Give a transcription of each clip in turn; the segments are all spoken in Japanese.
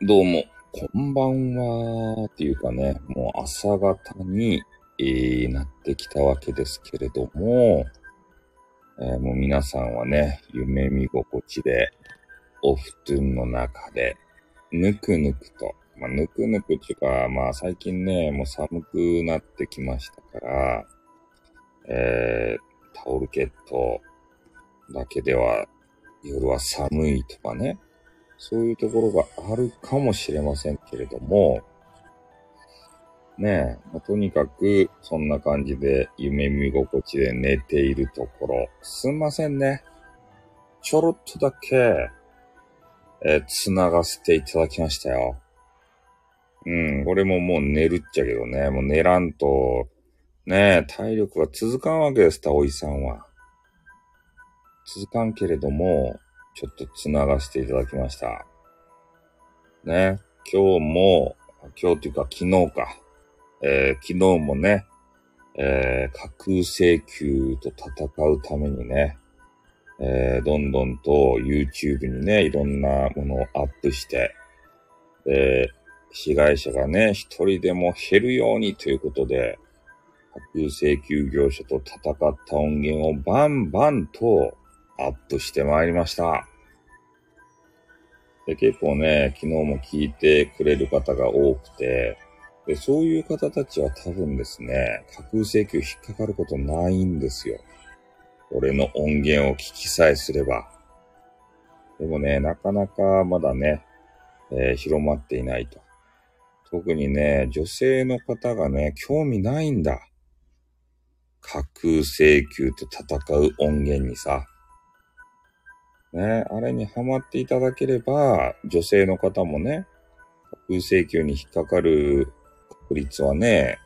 どうも、こんばんは、っていうかね、もう朝方に、えーなってきたわけですけれども、えーもう皆さんはね、夢見心地で、お布団の中で、ぬくぬくと、まあ、ぬくぬくっていうか、まあ最近ね、もう寒くなってきましたから、えー、タオルケットだけでは夜は寒いとかね、そういうところがあるかもしれませんけれども、ねえ、まあとにかくそんな感じで夢見心地で寝ているところ、すんませんね。ちょろっとだけ、えー繋がせていただきましたよ。うん、俺ももう寝るっちゃけどね、もう寝らんと、ねえ、体力が続かんわけです、たおいさんは。続かんけれども、ちょっと繋がせていただきました。ね、今日も、今日というか昨日か、えー昨日もね、えー架空請求と戦うためにね、えーどんどんと YouTube にね、いろんなものをアップして、で、被害者がね、一人でも減るようにということで、架空請求業者と戦った音源をバンバンとアップしてまいりました。で結構ね、昨日も聞いてくれる方が多くて、でそういう方たちは多分ですね、架空請求引っかかることないんですよ。俺の音源を聞きさえすれば。でもね、なかなかまだね、えー広まっていないと。特にね、女性の方がね、興味ないんだ。架空請求と戦う音源にさ。ね、あれにハマっていただければ、女性の方もね、架空請求に引っかかる確率はね、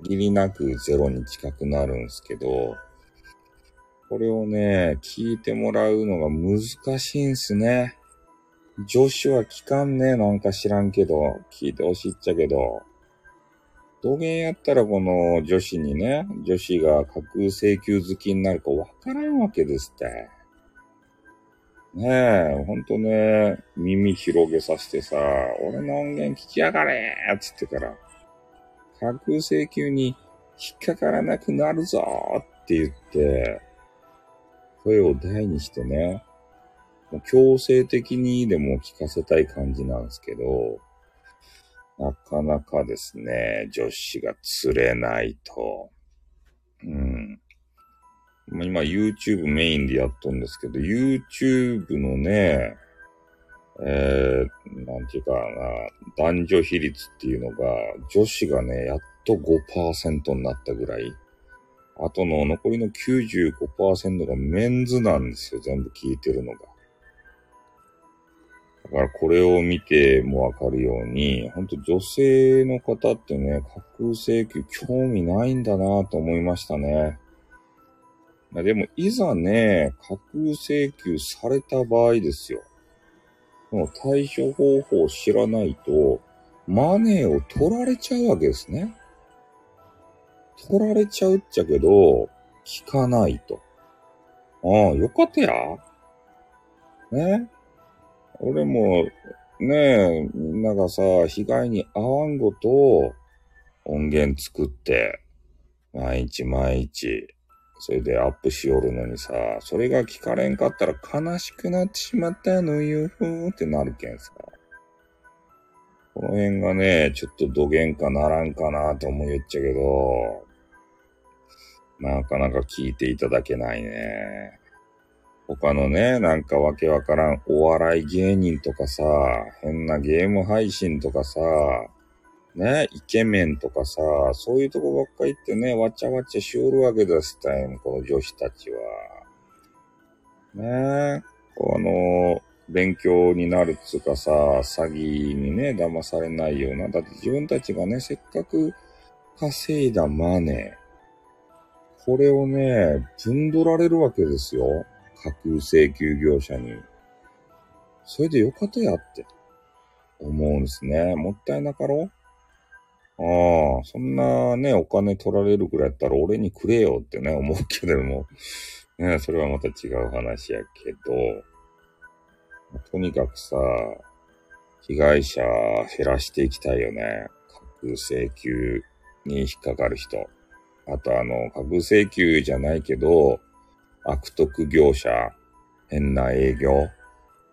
限りなくゼロに近くなるんですけど、これをね、聞いてもらうのが難しいんすね。女子は聞かんねなんか知らんけど、聞いてほしいっちゃけど、どげんやったらこの女子にね、女子が架空請求好きになるかわからんわけですって。ねえ、ほんとね、耳広げさせてさ、俺の音源聞きやがれーっつってから、架空請求に引っかからなくなるぞーって言って、声を大にしてね、もう強制的にでも聞かせたい感じなんですけど、なかなかですね、女子が釣れないと。うん。まあ今 YouTube メインでやっとんですけど、YouTube のね、えー、なんていうかな、男女比率っていうのが、女子がね、やっと5%になったぐらい。あとの残りの95%がメンズなんですよ、全部聞いてるのが。だからこれを見てもわかるように、本当女性の方ってね、架空請求興味ないんだなと思いましたね。まあでも、いざね、架空請求された場合ですよ。この対処方法を知らないと、マネーを取られちゃうわけですね。取られちゃうっちゃけど、聞かないと。ああ、よかったや。ね。俺も、ねえ、みんながさ、被害に遭わんごと、音源作って、毎日毎日、それでアップしよるのにさ、それが聞かれんかったら悲しくなってしまったのよ、ふーってなるけんさ。この辺がね、ちょっとどげんかならんかなと思いよっちゃけど、なかなか聞いていただけないね。他のね、なんかわけわからんお笑い芸人とかさ、変なゲーム配信とかさ、ね、イケメンとかさ、そういうとこばっか行ってね、わちゃわちゃしおるわけですたい、この女子たちは。ねこうあの、勉強になるつうかさ、詐欺にね、騙されないような。だって自分たちがね、せっかく稼いだマネー、これをね、ぶんどられるわけですよ。架空請求業者に。それでよかったやって思うんですね。もったいなかろ？うああ、そんなね、お金取られるくらいやったら俺にくれよってね、思うけども。ね、それはまた違う話やけど。とにかくさ、被害者減らしていきたいよね。架空請求に引っかかる人。あとあの、架空請求じゃないけど、悪徳業者、変な営業、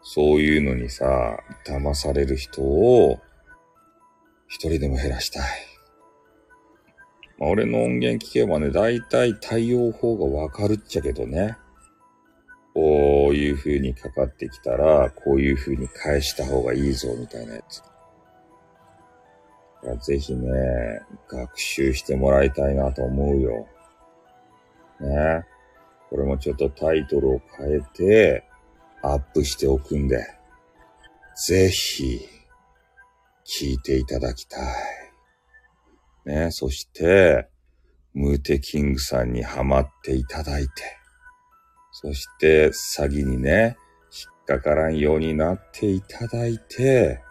そういうのにさ、騙される人を、一人でも減らしたい。まあ、俺の音源聞けばね、だいたい対応法がわかるっちゃけどね。こういう風にかかってきたら、こういう風に返した方がいいぞ、みたいなやつ。ぜひね、学習してもらいたいなと思うよ。ね。これもちょっとタイトルを変えて、アップしておくんで、ぜひ、聞いていただきたい。ね。そして、ムーテキングさんにハマっていただいて、そして詐欺にね、引っかからんようになっていただいて、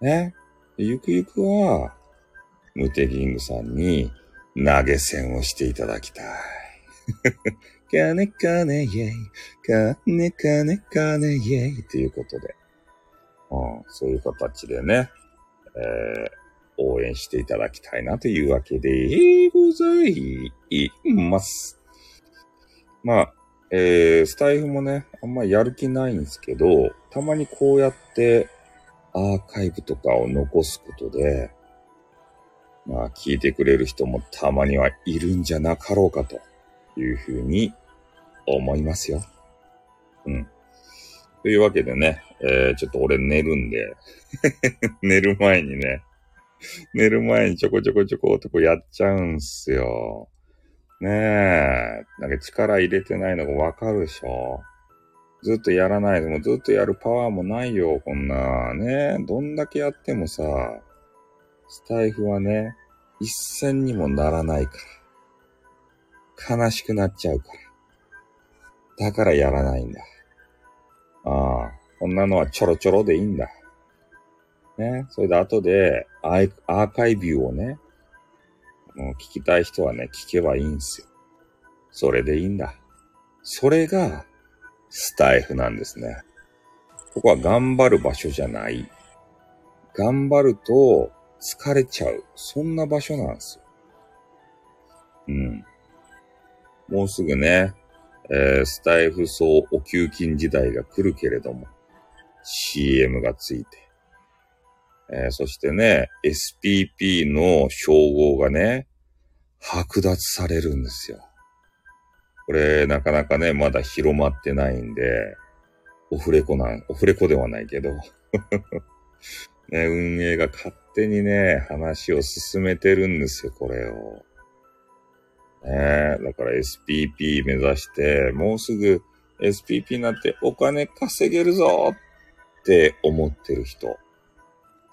ね。ゆくゆくは、ムーテキングさんに投げ銭をしていただきたい。金金イェイ、金金金イェイということで、うん、そういう形でね、えー、応援していただきたいなというわけでございます。まあ、えー、スタイフもね、あんまやる気ないんですけど、たまにこうやってアーカイブとかを残すことで、まあ、聞いてくれる人もたまにはいるんじゃなかろうかというふうに思いますよ。うん。というわけでね、えー、ちょっと俺寝るんで 寝る前にね、寝る前にちょこちょこちょこっとこうやっちゃうんすよ。ねえ、なんか力入れてないのがわかるでしょずっとやらないでもずっとやるパワーもないよ、こんな。ねどんだけやってもさ、スタイフはね、一銭にもならないから。悲しくなっちゃうから。だからやらないんだ。ああ、こんなのはちょろちょろでいいんだ。ね、それで後でアーカイビューをね、もう聞きたい人はね、聞けばいいんすよ。それでいいんだ。それが、スタイフなんですね。ここは頑張る場所じゃない。頑張ると疲れちゃう。そんな場所なんですよ。うん。もうすぐね、えー、スタイフ層お給金時代が来るけれども、CM がついて、えー、そしてね、SPP の称号がね、剥奪されるんですよ。これ、なかなかね、まだ広まってないんで、オフレコなん、オフレコではないけど、ね、運営が勝手にね、話を進めてるんですよ、これを。ねえだから SPP 目指して、もうすぐ SPP になってお金稼げるぞって思ってる人。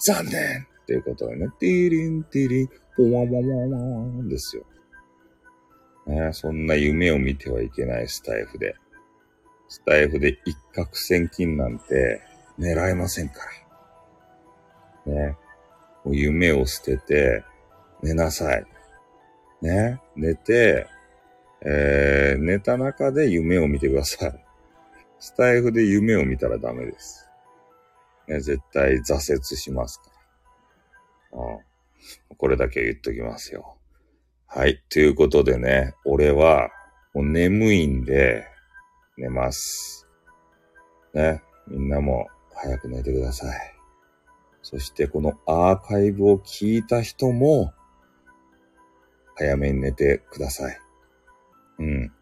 残念っていうことでね、ティリンティリン、ポワワワワンですよ。ね、そんな夢を見てはいけないスタイフで。スタイフで一攫千金なんて狙えませんから。ね。もう夢を捨てて寝なさい。ね。寝て、えー、寝た中で夢を見てください。スタイフで夢を見たらダメです。ね、絶対挫折しますから。うん。これだけ言っときますよ。はい。ということでね、俺は、もう眠いんで、寝ます。ね。みんなも早く寝てください。そしてこのアーカイブを聞いた人も、早めに寝てください。うん。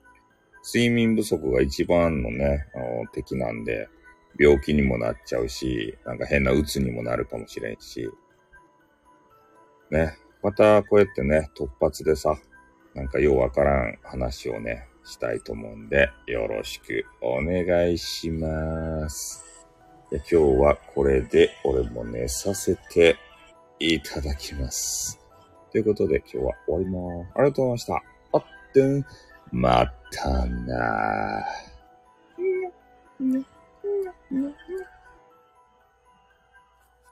睡眠不足が一番のね、あの敵なんで、病気にもなっちゃうし、なんか変な鬱にもなるかもしれんし、ね。またこうやってね、突発でさ、なんかようわからん話をね、したいと思うんで、よろしくお願いします。今日はこれで俺も寝させていただきます。ということで今日は終わります。ありがとうございました。あってん、またな。